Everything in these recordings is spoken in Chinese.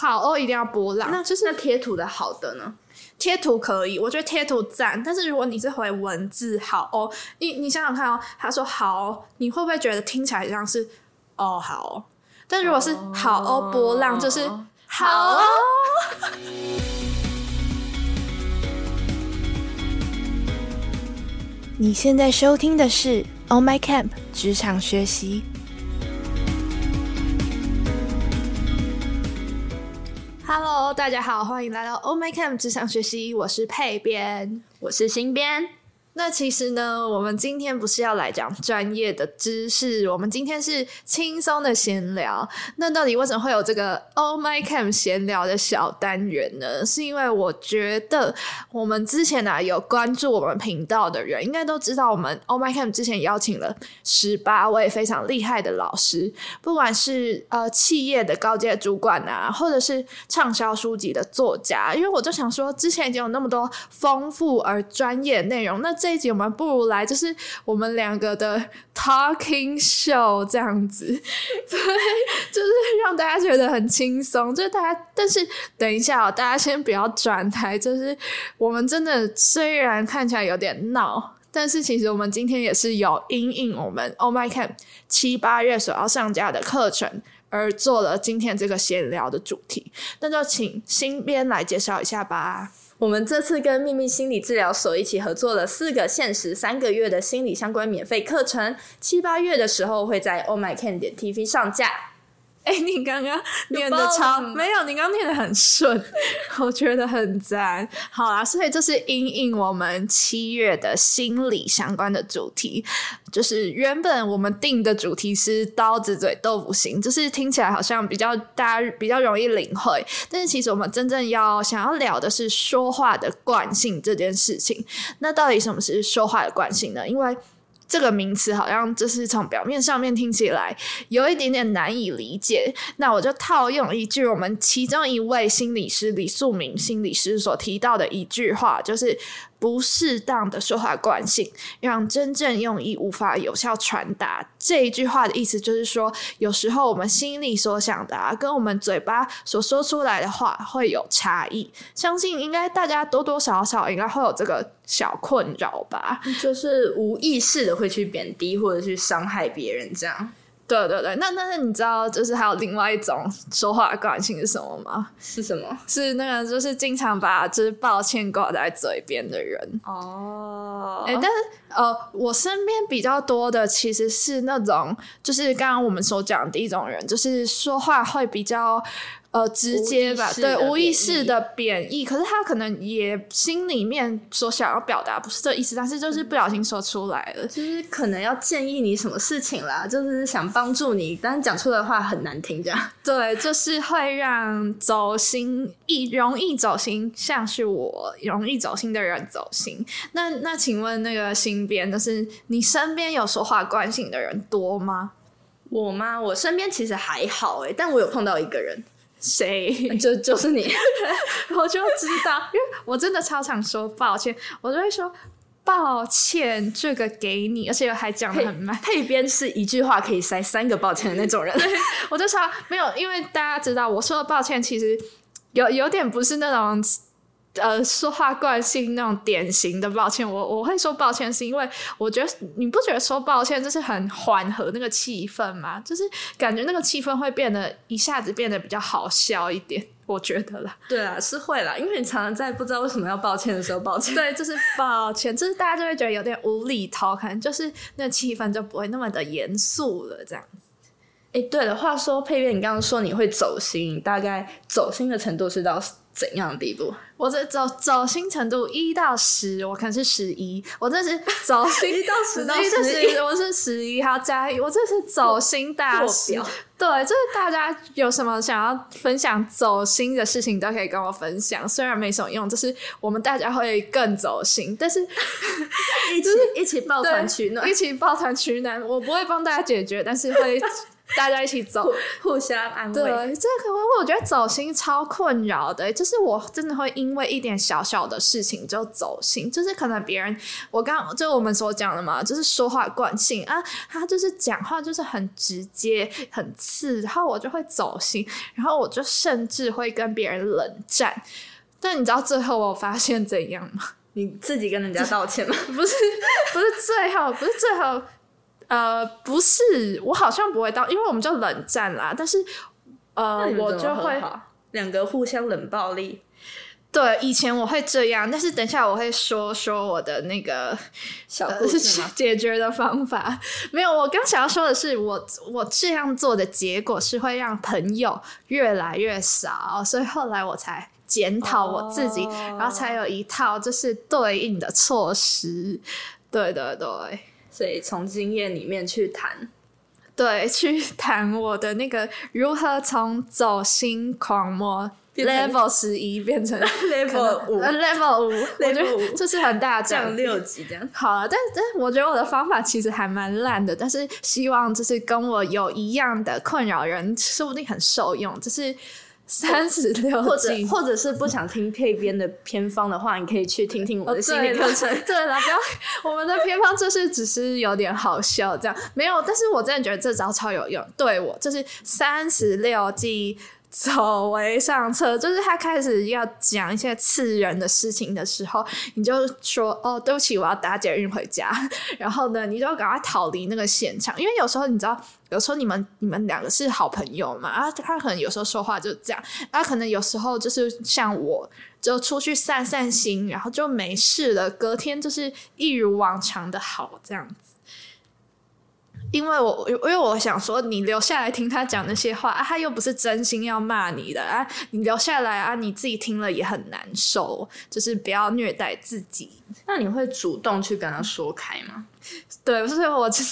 好哦，一定要波浪。那就是那贴图的好的呢？贴图可以，我觉得贴图赞。但是如果你是回文字好哦，你你想想看哦，他说好，你会不会觉得听起来像是哦好？但如果是好哦波浪，就是好。你现在收听的是《Oh My Camp》职场学习。Hello，大家好，欢迎来到 Oh My Camp 职场学习，我是配编，我是新编。那其实呢，我们今天不是要来讲专业的知识，我们今天是轻松的闲聊。那到底为什么会有这个 Oh My Cam 闲聊的小单元呢？是因为我觉得我们之前呢有关注我们频道的人，应该都知道我们 Oh My Cam 之前邀请了十八位非常厉害的老师，不管是呃企业的高阶主管啊，或者是畅销书籍的作家。因为我就想说，之前已经有那么多丰富而专业内容，那这一集我们不如来就是我们两个的 talking show 这样子，对，就是让大家觉得很轻松。就是大家，但是等一下哦，大家先不要转台。就是我们真的虽然看起来有点闹，但是其实我们今天也是有因应我们 Oh My Camp 七八月所要上架的课程而做了今天这个闲聊的主题。那就请新编来介绍一下吧。我们这次跟秘密心理治疗所一起合作了四个限时三个月的心理相关免费课程，七八月的时候会在 Oh My Can 点 TV 上架。哎，你刚刚念的超没有，你刚刚念的很顺，我觉得很赞。好啦，所以这是因应我们七月的心理相关的主题，就是原本我们定的主题是刀子嘴豆腐心，就是听起来好像比较大家比较容易领会，但是其实我们真正要想要聊的是说话的惯性这件事情。那到底什么是说话的惯性呢？因为这个名词好像就是从表面上面听起来有一点点难以理解，那我就套用一句我们其中一位心理师李素明心理师所提到的一句话，就是。不适当的说话惯性，让真正用意无法有效传达。这一句话的意思就是说，有时候我们心里所想的，啊，跟我们嘴巴所说出来的话会有差异。相信应该大家多多少少应该会有这个小困扰吧，就是无意识的会去贬低或者去伤害别人这样。对对对，那但是你知道，就是还有另外一种说话的惯性是什么吗？是什么？是那个就是经常把就是抱歉挂在嘴边的人哦。哎，但是呃，我身边比较多的其实是那种，就是刚刚我们所讲的一种人，就是说话会比较。呃，直接吧，对，无意识的贬义，可是他可能也心里面所想要表达不是这意思，但是就是不小心说出来了，就是可能要建议你什么事情啦，就是想帮助你，但是讲出来的话很难听，这样。对，就是会让走心易容易走心，像是我容易走心的人走心。那那请问那个新编，就是你身边有说话关心的人多吗？我吗？我身边其实还好哎，但我有碰到一个人。谁？就就是你，我就知道，因为我真的超常说抱歉，我就会说抱歉，这个给你，而且还讲的很慢。配边是一句话可以塞三个抱歉的那种人，我就说没有，因为大家知道我说的抱歉，其实有有点不是那种。呃，说话惯性那种典型的抱歉，我我会说抱歉，是因为我觉得你不觉得说抱歉就是很缓和那个气氛吗？就是感觉那个气氛会变得一下子变得比较好笑一点，我觉得啦。对啊，是会啦，因为你常常在不知道为什么要抱歉的时候抱歉。对，就是抱歉，就是大家就会觉得有点无厘头，可能就是那气氛就不会那么的严肃了，这样子。哎，对了，话说配乐，你刚刚说你会走心，大概走心的程度是到怎样的地步？我这走走心程度一到十，我可能是十一。我这是走心 一到十到十一，我是十一，还要加一。我这是走心大师。对，就是大家有什么想要分享走心的事情，都可以跟我分享。虽然没什么用，就是我们大家会更走心，但是 一起 一起抱团取暖，一起抱团取暖。我不会帮大家解决，但是会。大家一起走。互相安慰对，慰。这个我我觉得走心超困扰的，就是我真的会因为一点小小的事情就走心，就是可能别人我刚就我们所讲的嘛，就是说话惯性啊，他就是讲话就是很直接、很刺，然后我就会走心，然后我就甚至会跟别人冷战。但你知道最后我发现怎样吗？你自己跟人家道歉吗？不是，不是最后，不是最后，呃，不是，我好像不会到，因为我们就冷战啦。但是，呃我就会两个互相冷暴力，对以前我会这样，但是等一下我会说说我的那个小呃故事吗？解决的方法。没有，我刚想要说的是，我我这样做的结果是会让朋友越来越少，所以后来我才。检讨我自己哦然后才有一套就是对应的措施。对对对。所以从经验里面去谈。对，去谈我的那个如何从走心狂魔 level 十一变成 level 五呃 level 五，我觉得这是很大的降六级这样。好了，但但我觉得我的方法其实还蛮烂的，但是希望就是跟我有一样的困扰人，说不定很受用。就是三十六或者计，或者是不想听配编的偏方的话，你可以去听听我哦的心理课程。对了，不要我们的偏方就是只是有点好笑这样，没有，但是我真的觉得这招超有用，对我就是三十六计。走为上策，就是他开始要讲一些刺人的事情的时候，你就说：“哦，对不起，我要搭捷运回家。”然后呢，你就赶快逃离那个现场，因为有时候你知道，有时候你们你们两个是好朋友嘛，啊，他可能有时候说话就这样，啊，可能有时候就是像我，就出去散散心，然后就没事了，隔天就是一如往常的好这样子。因为我因为我想说，你留下来听他讲那些话啊，他又不是真心要骂你的啊，你留下来啊，你自己听了也很难受，就是不要虐待自己。那你会主动去跟他说开吗？对，所以我就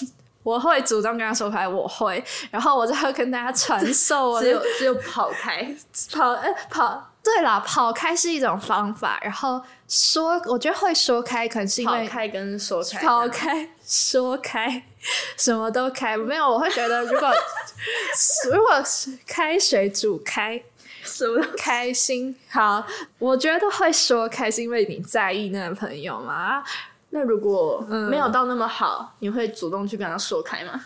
我会主动跟他说开，我会，然后我就会跟大家传授我只有只有跑开，跑呃跑。对啦，跑开是一种方法，然后说，我觉得会说开，可能是因为跑开跟说开，跑开、说开，什么都开。没有，我会觉得，如果 如果是开水煮开，什么？开心好，我觉得会说开，心因为你在意那个朋友嘛。那如果嗯没有到那么好，你会主动去跟他说开吗？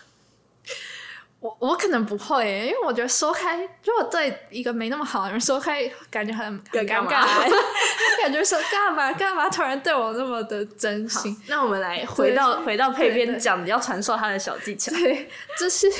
我我可能不会耶，因为我觉得说开，如果对一个没那么好的人说开，感觉很很尴尬，感觉说干嘛干嘛，突然对我那么的真心。那我们来回到回到配对对编讲要传授他的小技巧。对，就是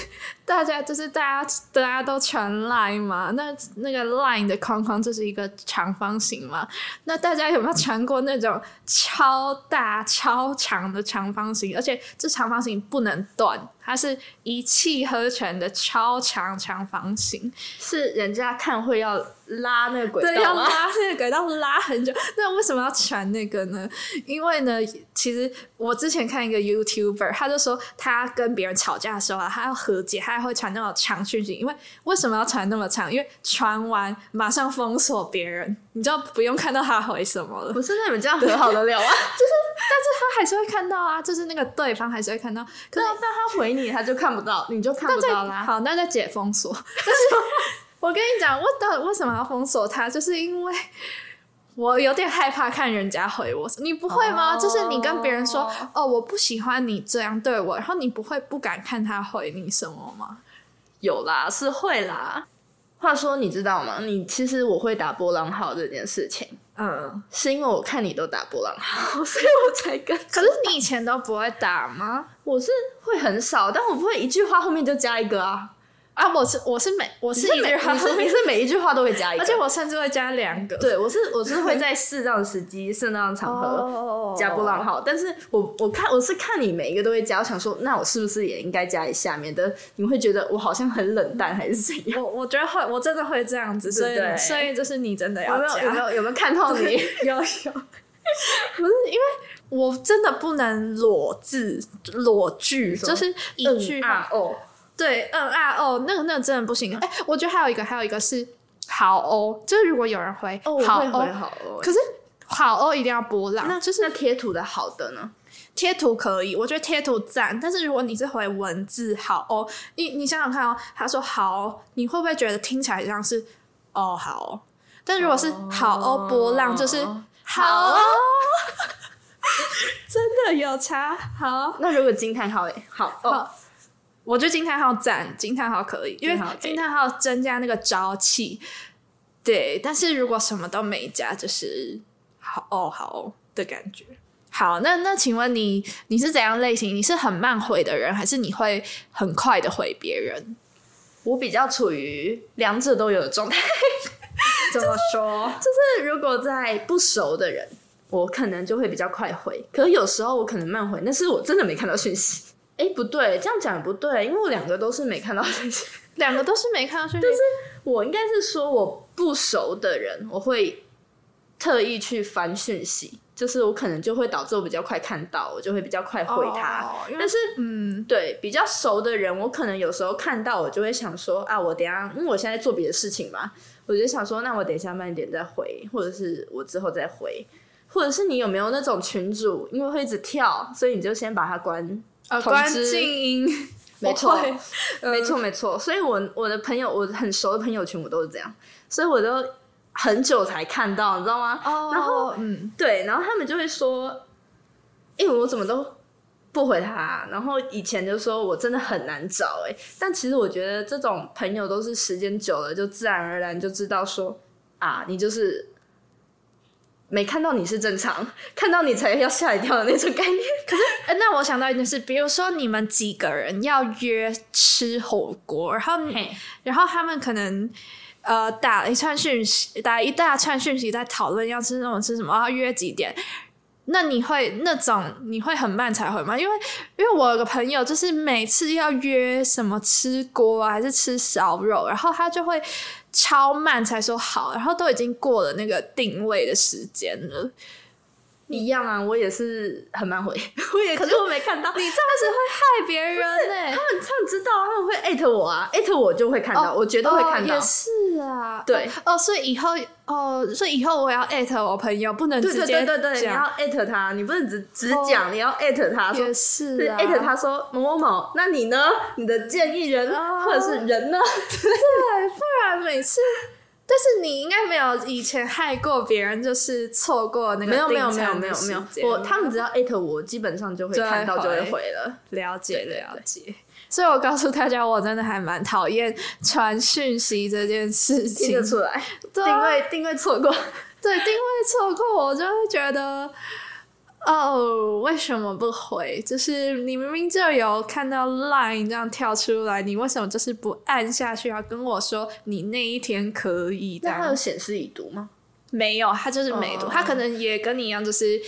大家就是大家大家都传 line 嘛，那那个 line 的框框就是一个长方形嘛，那大家有没有传过那种超大超长的长方形？而且这长方形不能断，它是一气呵成的超长长方形。是人家看会要拉那个轨对，要道？拉那个轨道拉很久。那为什么要传那个呢？因为呢，其实我之前看一个 YouTuber，他就说他跟别人吵架的时候啊，他要和解，他还会传那么长讯息。因为为什么要传那么长？因为传完马上封锁别人，你就不用看到他回什么了。不是，那你们这样和好的了啊？就是，但是他还是会看到啊，就是那个对方还是会看到。可是那但他回你，他就看不到，你就看不到啦。好，那就解封锁。但是我跟你讲，我到底为什么要封锁他？就是因为我有点害怕看人家回我。你不会吗？哦就是你跟别人说，哦，我不喜欢你这样对我，然后你不会不敢看他回你什么吗？有啦，是会啦。话说，你知道吗？你其实我会打波浪号这件事情，嗯，是因为我看你都打波浪号，所以我才跟。可是你以前都不会打吗？我是会很少，但我不会一句话后面就加一个啊。啊，我是我是每我是一每你是你是每一句话都会加一个，而且我甚至会加两个。对我是我是会在适当的时机、适当的场合哦加波浪号，但是我我看我是看你每一个都会加，我想说，那我是不是也应该加一下，免得你会觉得我好像很冷淡还是怎样？我我觉得会，我真的会这样子，所以所以就是你真的要加。有没有有没有有没有看透你？有有，不是因为我真的不能裸字裸句，就是一句话，啊哦，对，嗯啊哦，那个那个真的不行。哎、我觉得还有一个，还有一个是好哦，就是如果有人回哦，我好哦，好哦。可是好哦一定要波浪，那就是那贴图的好的呢？贴图可以，我觉得贴图赞。但是如果你是回文字好哦，你你想想看哦，他说好哦，你会不会觉得听起来像是哦好哦？但如果是好哦波浪，就是好哦，真的有差。好，那如果惊叹号诶，好哦，好，我觉得惊叹号赞，惊叹号可以，因为惊叹号增加那个朝气。对，但是如果什么都没加，就是好哦好哦的感觉。好，那那请问你你是怎样类型？你是很慢回的人，还是你会很快的回别人？我比较处于两者都有的状态。怎么说？就是如果在不熟的人，我可能就会比较快回，可是有时候我可能慢回，那是我真的没看到讯息。哎，不对，这样讲也不对，因为我两个都是没看到讯息。两个都是没看到讯息，我应该是说我不熟的人，我会特意去翻讯息，就是我可能就会导致我比较快看到，我就会比较快回他。哦但是嗯，对比较熟的人，我可能有时候看到，我就会想说啊，我等一下，因为我现在做别的事情嘛，我就想说，那我等一下慢一点再回，或者是我之后再回，或者是你有没有那种群主，因为会一直跳，所以你就先把它关。呃，关静音，没错没错没错，所以我我的朋友，我很熟的朋友群，我都是这样，所以我都很久才看到，你知道吗？哦，然后嗯，对，然后他们就会说，因为、我怎么都不回他啊、然后以前就说我真的很难找、哎，但其实我觉得这种朋友都是时间久了，就自然而然就知道说啊，你就是没看到你是正常，看到你才要吓一跳的那种概念。可是呃那我想到一件事，比如说你们几个人要约吃火锅，然后然后他们可能呃打了一串讯息，打一大串讯息在讨论要吃什么吃什么，要约几点。那你会那种你会很慢才回吗？因为因为我有个朋友，就是每次要约什么吃锅啊，还是吃烧肉，然后他就会超慢才说好，然后都已经过了那个定位的时间了。一样啊，我也是很慢回，我也可是我没看到。你这样子会害别人呢、他们他们知道，他们会艾特我啊，艾特我就会看到，我绝对会看到。哦也是啊，对哦，所以以后哦，所以以后我要艾特我朋友，不能直接对对对，你要，艾特他，你不能只只讲，你要艾特他说也，是艾特他说某某某，那你呢？你的建议人哦或者是人呢？对，不然每次。但是你应该没有以前害过别人，就是错过那个没有没有没有没有没有我他们只要艾特我，基本上就会看到就会回回了。了解了解。所以我告诉大家，我真的还蛮讨厌传讯息这件事听情得。出来，对啊定位定位错过，对定位错过，我就会觉得，哦，为什么不回？就是你明明就有看到 line 这样跳出来，你为什么就是不按下去，要跟我说你那一天可以这那它有样？显示已读吗？没有，它就是没读，哦他可能也跟你一样，就是。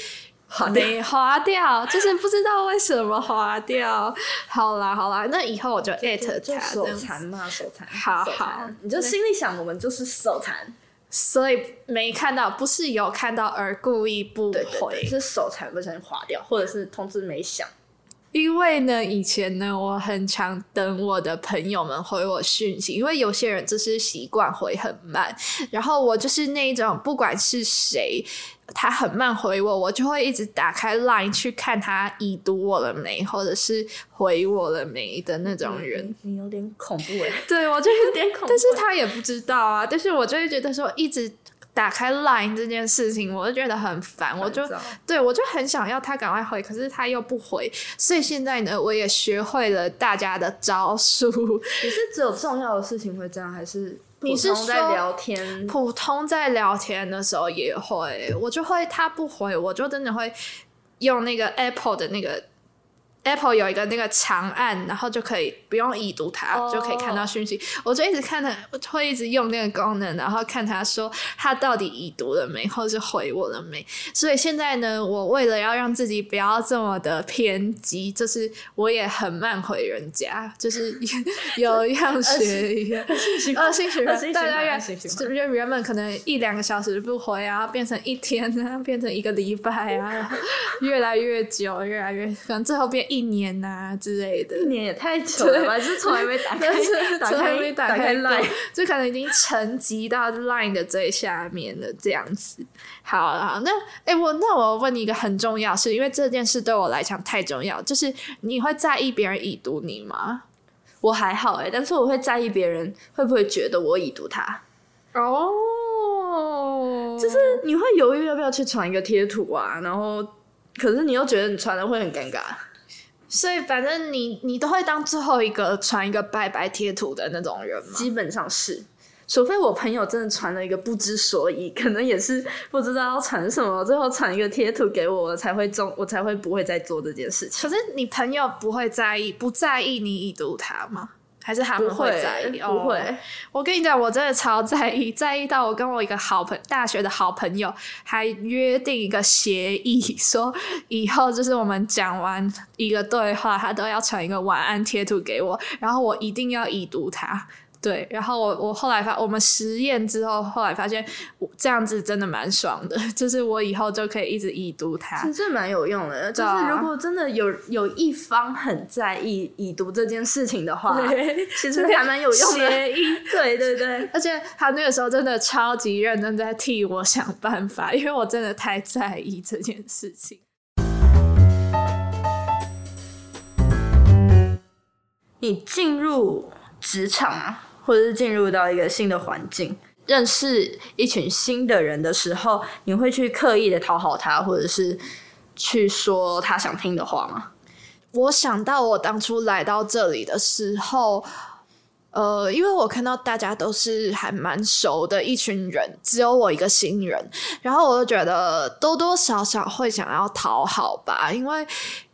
没划掉，就是不知道为什么划掉。好啦好啦，那以后我就艾特他这手残嘛，手残。好好你就心里想，我们就是手残。所以没看到，不是有看到而故意不回。是手才不小心划掉，或者是通知没响。因为呢，以前呢，我很常等我的朋友们回我讯息，因为有些人就是习惯回很慢，然后我就是那一种，不管是谁，他很慢回我，我就会一直打开 Line 去看他已读我了没，或者是回我了没的那种人。你你有点恐怖哎，对我就是 有点恐怖欸。但是他也不知道啊，但是我就会觉得说，一直打开 Line 这件事情，我就觉得很烦，我就对我就很想要他赶快回，可是他又不回，所以现在呢，我也学会了大家的招数。你是只有重要的事情会这样，还是你是普通在说聊天？普通在聊天的时候也会，我就会他不回，我就真的会用那个 Apple 的那个 Apple 有一个那个长按，然后就可以不用已读它哦就可以看到讯息。我就一直看它，我会一直用那个功能，然后看它说它到底已读了没，或者是回我了没。所以现在呢，我为了要让自己不要这么的偏激，就是我也很慢回人家，就是有样学一样。恶性循环大家恶原性循环就原原本可能一两个小时不回啊，变成一天啊，变成一个礼拜啊，然后越来越久，越来越可能最后变一一年啊之类的。一年也太久了吧？就是从来没打开，打从来开没打开 Line，就可能已经沉积到 Line 的最下面了，这样子。好好，那哎、我那我问你一个很重要的事，因为这件事对我来讲太重要，就是你会在意别人已读你吗？我还好哎、但是我会在意别人会不会觉得我已读他，哦，就是你会犹豫要不要去传一个贴图啊，然后可是你又觉得你传的会很尴尬，所以反正你你都会当最后一个传一个拜拜贴图的那种人吗？基本上是。除非我朋友真的传了一个不知所以，可能也是不知道要传什么，最后传一个贴图给我，我才会中，我才会不会再做这件事情。可是你朋友不会在意，不在意你已读他吗？还是他们会在意？不会哦我跟你讲，我真的超在意，在意到我跟我一个好朋大学的好朋友还约定一个协议，说以后就是我们讲完一个对话，他都要传一个晚安贴图给我，然后我一定要已读他。对，然后我我后来发，我们实验之后，后来发现我这样子真的蛮爽的，就是我以后就可以一直已读它其。实蛮有用的，就是如果真的有有一方很在意已读这件事情的话，其实还蛮有用的。协议。对对对，而且他那个时候真的超级认真在替我想办法，因为我真的太在意这件事情。你进入职场啊，或者是进入到一个新的环境，认识一群新的人的时候，你会去刻意的讨好他，或者是去说他想听的话吗？我想到我当初来到这里的时候，呃，因为我看到大家都是还蛮熟的一群人，只有我一个新人，然后我就觉得多多少少会想要讨好吧，因为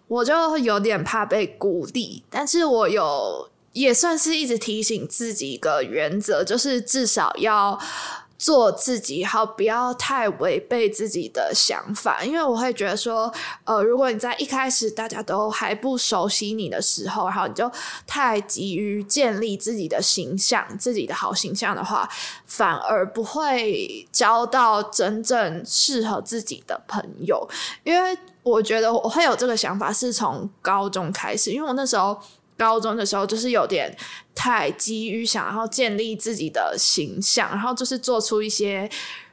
我就有点怕被孤立，但是我有也算是一直提醒自己一个原则，就是至少要。做自己好，不要太违背自己的想法，因为我会觉得说，呃，如果你在一开始大家都还不熟悉你的时候，然后你就太急于建立自己的形象、自己的好形象的话，反而不会交到真正适合自己的朋友。因为我觉得我会有这个想法是从高中开始，因为我那时候。高中的时候，就是有点太急于想要建立自己的形象，然后就是做出一些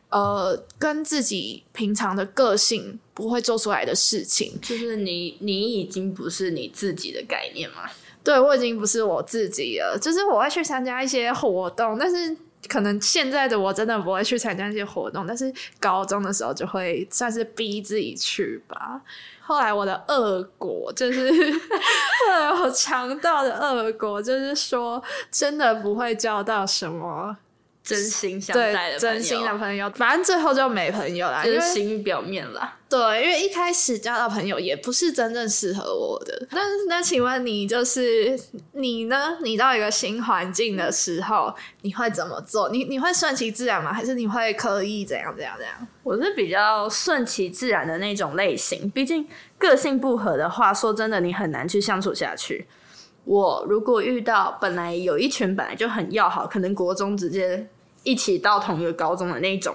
呃跟自己平常的个性不会做出来的事情。就是你，你已经不是你自己的概念嘛？对我已经不是我自己了，就是我会去参加一些活动，但是可能现在的我真的不会去参加一些活动，但是高中的时候就会算是逼自己去吧。后来我的恶果就是，后来我尝到的恶果就是说，真的不会交到什么真心相待的对真心的朋友，反正最后就没朋友啦，就是因为行于表面啦。对，因为一开始交到朋友也不是真正适合我的。那那请问你就是你呢？你到一个新环境的时候，你会怎么做？你你会顺其自然吗？还是你会刻意怎样怎样怎样？我是比较顺其自然的那种类型，毕竟个性不合的话，说真的，你很难去相处下去。我如果遇到本来有一群本来就很要好，可能国中直接一起到同一个高中的那一种，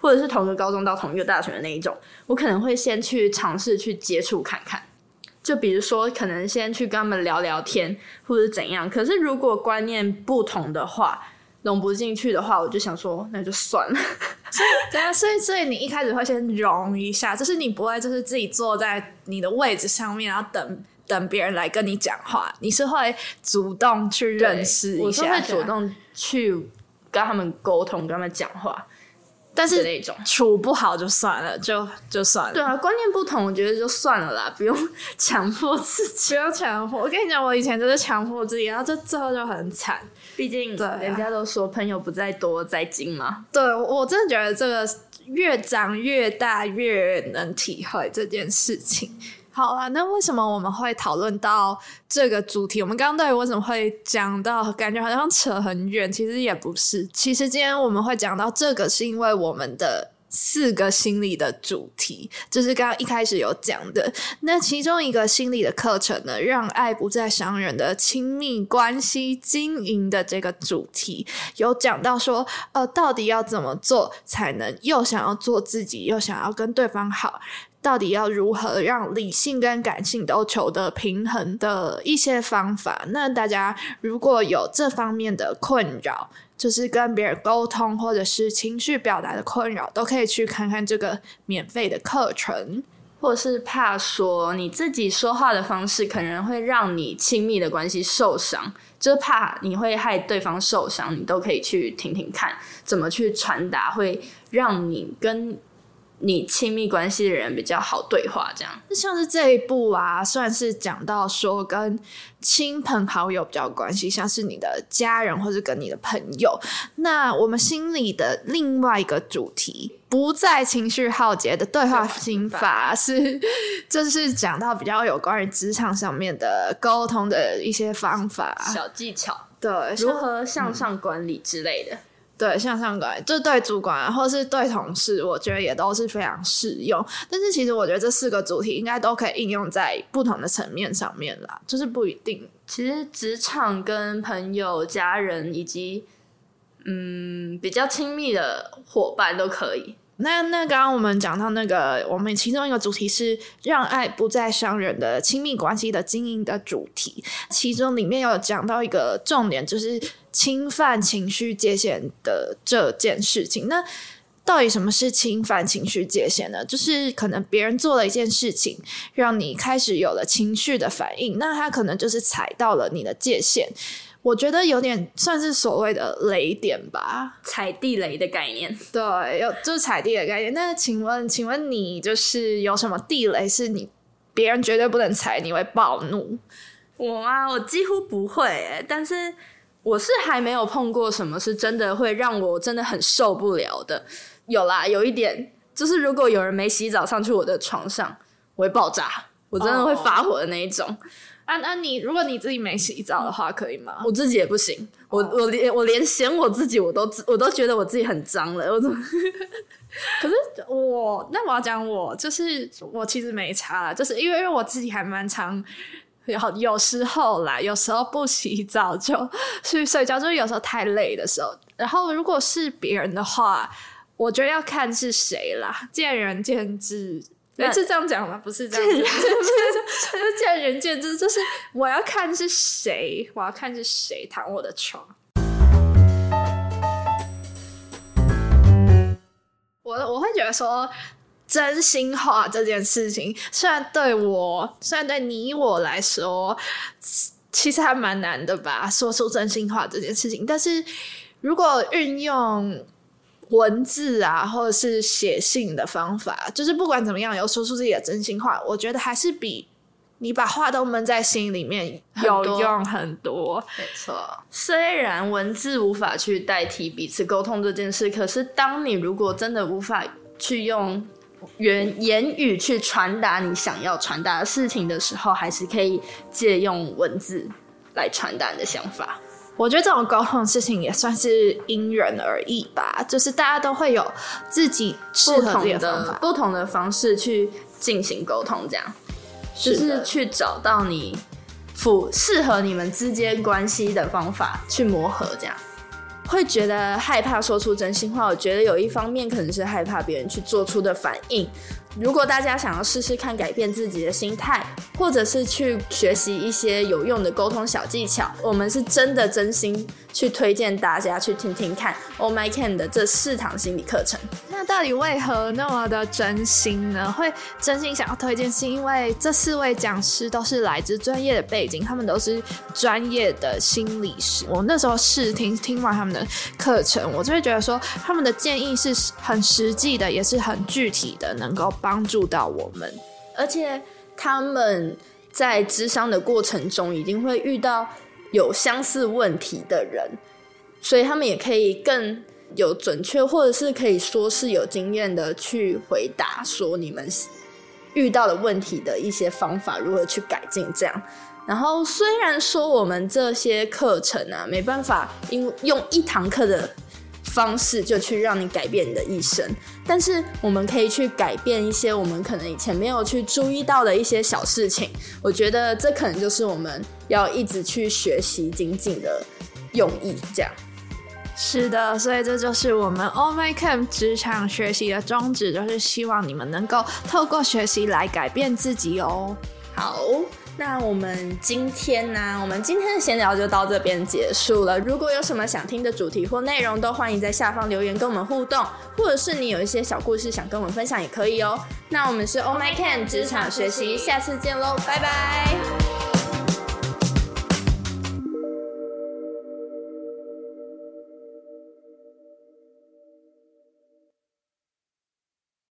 或者是同一个高中到同一个大学的那一种，我可能会先去尝试去接触看看。就比如说，可能先去跟他们聊聊天，或者怎样。可是如果观念不同的话，融不进去的话，我就想说，那就算了。对啊，所以所以你一开始会先融一下，就是你不会就是自己坐在你的位置上面，然后等等别人来跟你讲话，你是会主动去认识我是一下，会主，动去跟他们沟通，跟他们讲话但是那种。处不好就算了，就就算了。对啊，观念不同，我觉得就算了啦，不用 强迫自己。不要强迫。我跟你讲，我以前就是强迫自己，然后就最后就很惨。毕竟对啊人家都说朋友不在多，在精嘛。对我我真的觉得这个越长越大，越能体会这件事情。好啊，那为什么我们会讨论到这个主题？我们刚刚到底为什么会讲到，感觉好像扯很远，其实也不是。其实今天我们会讲到这个，是因为我们的四个心理的主题，就是刚刚一开始有讲的。那其中一个心理的课程呢，让爱不再伤人的亲密关系经营的这个主题，有讲到说，呃，到底要怎么做才能又想要做自己，又想要跟对方好？到底要如何让理性跟感性都求得平衡的一些方法。那大家如果有这方面的困扰，就是跟别人沟通或者是情绪表达的困扰，都可以去看看这个免费的课程。或是怕说你自己说话的方式可能会让你亲密的关系受伤，就怕你会害对方受伤，你都可以去听听看，怎么去传达会让你跟你亲密关系的人比较好对话。这样，像是这一部啊，算是讲到说跟亲朋好友比较关系，像是你的家人或者跟你的朋友。那我们心里的另外一个主题。不再情绪耗竭的对话心法是，就是讲到比较有关于职场上面的沟通的一些方法、小技巧，对，如何向上管理之类的。对，向上管，就对主管或是对同事，我觉得也都是非常适用。但是其实我觉得这四个主题应该都可以应用在不同的层面上面啦，就是不一定。其实职场跟朋友、家人以及嗯比较亲密的伙伴都可以。那那刚刚我们讲到那个，我们其中一个主题是让爱不再伤人的亲密关系的经营的主题，其中里面有讲到一个重点，就是侵犯情绪界限的这件事情。那到底什么是侵犯情绪界限呢？就是可能别人做了一件事情，让你开始有了情绪的反应，那他可能就是踩到了你的界限。我觉得有点算是所谓的雷点吧，踩地雷的概念。对，有就是踩地雷概念。那请问，请问你就是有什么地雷是你别人绝对不能踩，你会暴怒？我啊，我几乎不会诶，但是我是还没有碰过什么是真的会让我真的很受不了的。有啦，有一点就是如果有人没洗澡上去我的床上，我会爆炸，我真的会发火的那一种。啊，那你如果你自己没洗澡的话，可以吗？我自己也不行，我我连我连嫌我自己，我都我都觉得我自己很脏了。我怎么？可是我那我要讲，我就是我其实没擦，就是因为因为我自己还蛮常有有时候啦，有时候不洗澡就去睡觉，就是有时候太累的时候。然后如果是别人的话，我觉得要看是谁啦，见仁见智。是这样讲吗？不是这样，就是见仁见智，就是我要看是谁，我要看是谁躺我的床。我我会觉得说，真心话这件事情，虽然对我，虽然对你我来说，其实还蛮难的吧，说出真心话这件事情。但是如果运用。文字啊，或者是写信的方法，就是不管怎么样，有说出自己的真心话，我觉得还是比你把话都闷在心里面有用很多。没错，虽然文字无法去代替彼此沟通这件事，可是当你如果真的无法去用言言语去传达你想要传达的事情的时候，还是可以借用文字来传达你的想法。我觉得这种沟通的事情也算是因人而异吧，就是大家都会有自己不同的不同的方式去进行沟通，这样就是去找到你符适合你们之间关系的方法去磨合，这样会觉得害怕说出真心话。我觉得有一方面可能是害怕别人去做出的反应。如果大家想要试试看改变自己的心态，或者是去学习一些有用的沟通小技巧，我们是真的真心去推荐大家去听听看 Oh My Can 的这四堂心理课程。到底为何那么的真心呢？会真心想要推荐，是因为这四位讲师都是来自专业的背景，他们都是专业的心理师。我那时候试听听完他们的课程，我就会觉得说，他们的建议是很实际的，也是很具体的，能够。帮助到我们，而且他们在智商的过程中，一定会遇到有相似问题的人，所以他们也可以更有准确，或者是可以说是有经验的去回答，说你们遇到的问题的一些方法如何去改进。这样，然后虽然说我们这些课程啊，没办法因用一堂课的。方式就去让你改变你的一生，但是我们可以去改变一些我们可能以前没有去注意到的一些小事情。我觉得这可能就是我们要一直去学习精进的用意。这样，是的，所以这就是我们 Oh My Camp 职场学习的宗旨，就是希望你们能够透过学习来改变自己哦。好，那我们今天呢，我们今天的闲聊就到这边结束了。如果有什么想听的主题或内容，都欢迎在下方留言跟我们互动，或者是你有一些小故事想跟我们分享也可以哦。那我们是 Oh My Can 职场学习，下次见喽，拜拜。